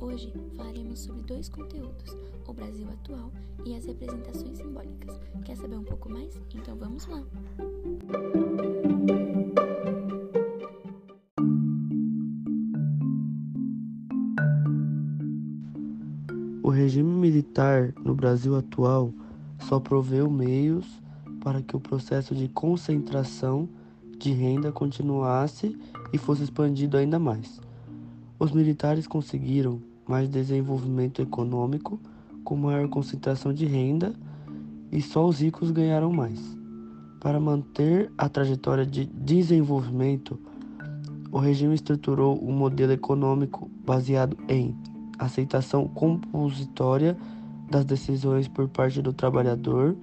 Hoje falaremos sobre dois conteúdos, o Brasil atual e as representações simbólicas. Quer saber um pouco mais? Então vamos lá! O regime militar no Brasil atual só proveu meios para que o processo de concentração de renda continuasse e fosse expandido ainda mais. Os militares conseguiram mais desenvolvimento econômico com maior concentração de renda e só os ricos ganharam mais. Para manter a trajetória de desenvolvimento, o regime estruturou um modelo econômico baseado em aceitação compositória das decisões por parte do trabalhador,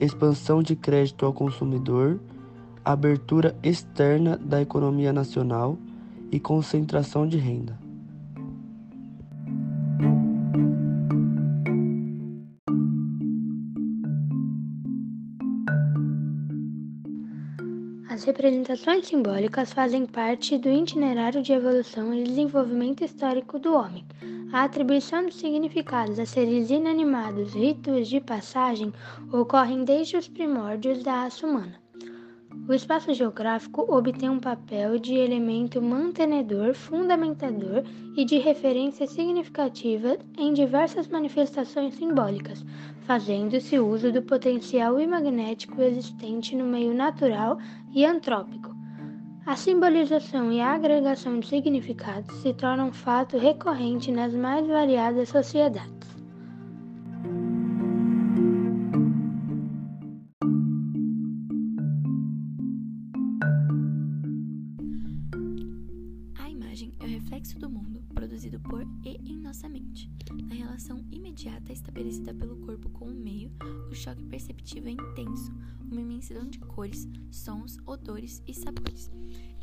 expansão de crédito ao consumidor, abertura externa da economia nacional e concentração de renda. As representações simbólicas fazem parte do itinerário de evolução e desenvolvimento histórico do homem. A atribuição de significados a seres inanimados, ritos de passagem, ocorrem desde os primórdios da raça humana. O espaço geográfico obtém um papel de elemento mantenedor, fundamentador e de referência significativa em diversas manifestações simbólicas, fazendo-se uso do potencial imagnético existente no meio natural e antrópico. A simbolização e a agregação de significados se tornam um fato recorrente nas mais variadas sociedades. Imagem é o reflexo do mundo produzido por e em nossa mente. Na relação imediata estabelecida pelo corpo com o meio, o choque perceptivo é intenso, uma imensidão de cores, sons, odores e sabores.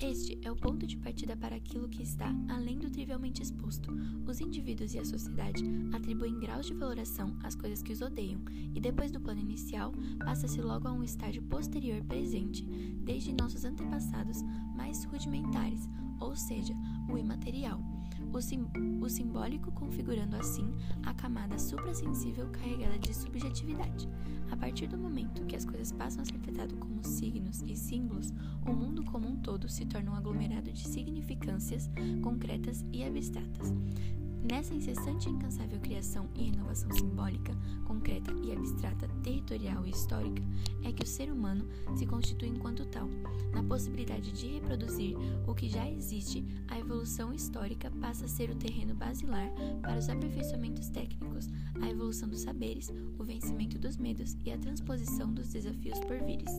Este é o ponto de partida para aquilo que está além do trivialmente exposto. Os indivíduos e a sociedade atribuem graus de valoração às coisas que os odeiam, e depois do plano inicial, passa-se logo a um estágio posterior presente, desde nossos antepassados mais rudimentares, ou seja, o imaterial, o, sim, o simbólico configurando assim a camada suprassensível carregada de subjetividade. A partir do momento que as coisas passam a ser tratadas como signos e símbolos, o mundo como um todo se torna um aglomerado de significâncias concretas e abstratas. Nessa incessante e incansável criação e renovação simbólica, concreta e abstrata, territorial e histórica, é que o ser humano se constitui enquanto tal. Na possibilidade de reproduzir o que já existe, a evolução histórica passa a ser o terreno basilar para os aperfeiçoamentos técnicos, a evolução dos saberes, o vencimento dos medos e a transposição dos desafios por vires.